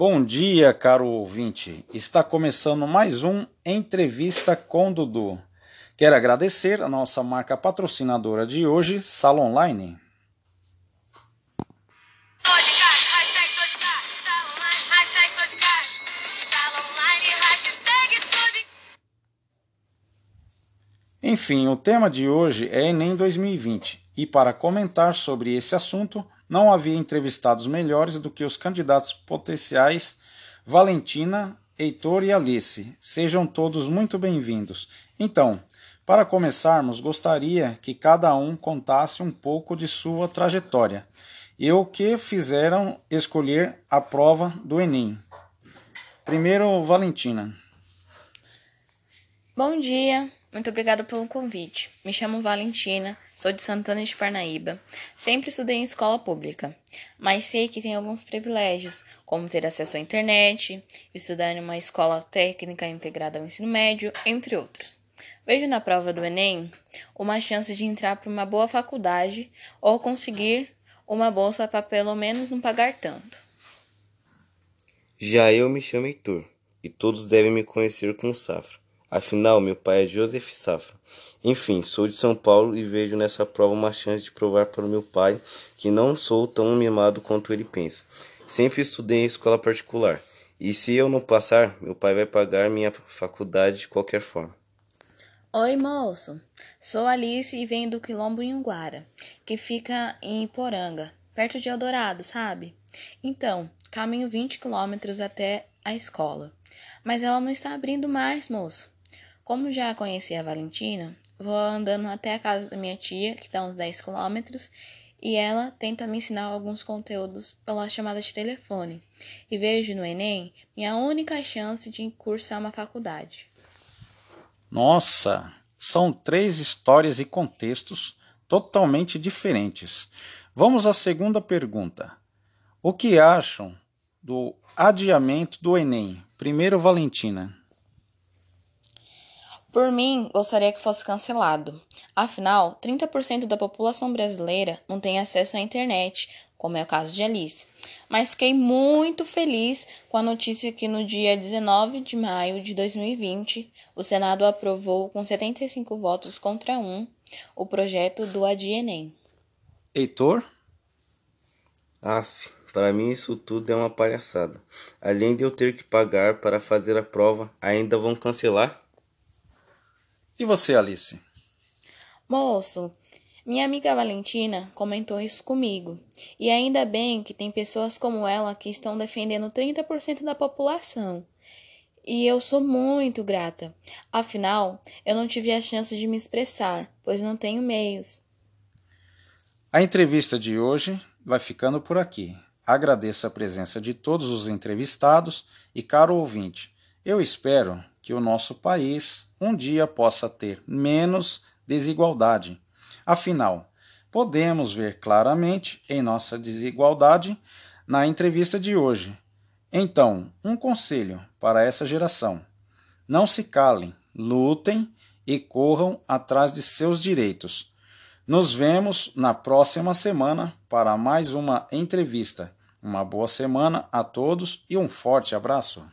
Bom dia, caro ouvinte. Está começando mais um Entrevista com Dudu. Quero agradecer a nossa marca patrocinadora de hoje, Sala Online. Enfim, o tema de hoje é Enem 2020 e para comentar sobre esse assunto, não havia entrevistados melhores do que os candidatos potenciais Valentina, Heitor e Alice. Sejam todos muito bem-vindos. Então, para começarmos, gostaria que cada um contasse um pouco de sua trajetória e o que fizeram escolher a prova do Enem. Primeiro, Valentina. Bom dia, muito obrigada pelo convite. Me chamo Valentina, sou de Santana de Parnaíba. Sempre estudei em escola pública, mas sei que tem alguns privilégios, como ter acesso à internet, estudar em uma escola técnica integrada ao ensino médio, entre outros. Vejo na prova do Enem uma chance de entrar para uma boa faculdade ou conseguir uma bolsa para pelo menos não pagar tanto. Já eu me chamo Heitor e todos devem me conhecer como Safra. Afinal, meu pai é Joseph Safra. Enfim, sou de São Paulo e vejo nessa prova uma chance de provar para o meu pai que não sou tão mimado quanto ele pensa. Sempre estudei em escola particular. E se eu não passar, meu pai vai pagar minha faculdade de qualquer forma. Oi, moço. Sou Alice e venho do Quilombo Inhuguara, que fica em Iporanga, perto de Eldorado, sabe? Então, caminho 20 quilômetros até a escola. Mas ela não está abrindo mais, moço. Como já conheci a Valentina, vou andando até a casa da minha tia, que dá uns 10 quilômetros, e ela tenta me ensinar alguns conteúdos pela chamada de telefone. E vejo no Enem minha única chance de cursar uma faculdade. Nossa, são três histórias e contextos totalmente diferentes. Vamos à segunda pergunta. O que acham do adiamento do Enem? Primeiro, Valentina. Por mim, gostaria que fosse cancelado. Afinal, 30% da população brasileira não tem acesso à internet, como é o caso de Alice. Mas fiquei muito feliz com a notícia que no dia 19 de maio de 2020, o Senado aprovou com 75 votos contra um o projeto do Adienem. Heitor? Af, para mim isso tudo é uma palhaçada. Além de eu ter que pagar para fazer a prova, ainda vão cancelar? E você, Alice? Moço, minha amiga Valentina comentou isso comigo. E ainda bem que tem pessoas como ela que estão defendendo 30% da população. E eu sou muito grata. Afinal, eu não tive a chance de me expressar, pois não tenho meios. A entrevista de hoje vai ficando por aqui. Agradeço a presença de todos os entrevistados e, caro ouvinte, eu espero que o nosso país um dia possa ter menos desigualdade. Afinal, podemos ver claramente em nossa desigualdade na entrevista de hoje. Então, um conselho para essa geração: não se calem, lutem e corram atrás de seus direitos. Nos vemos na próxima semana para mais uma entrevista. Uma boa semana a todos e um forte abraço.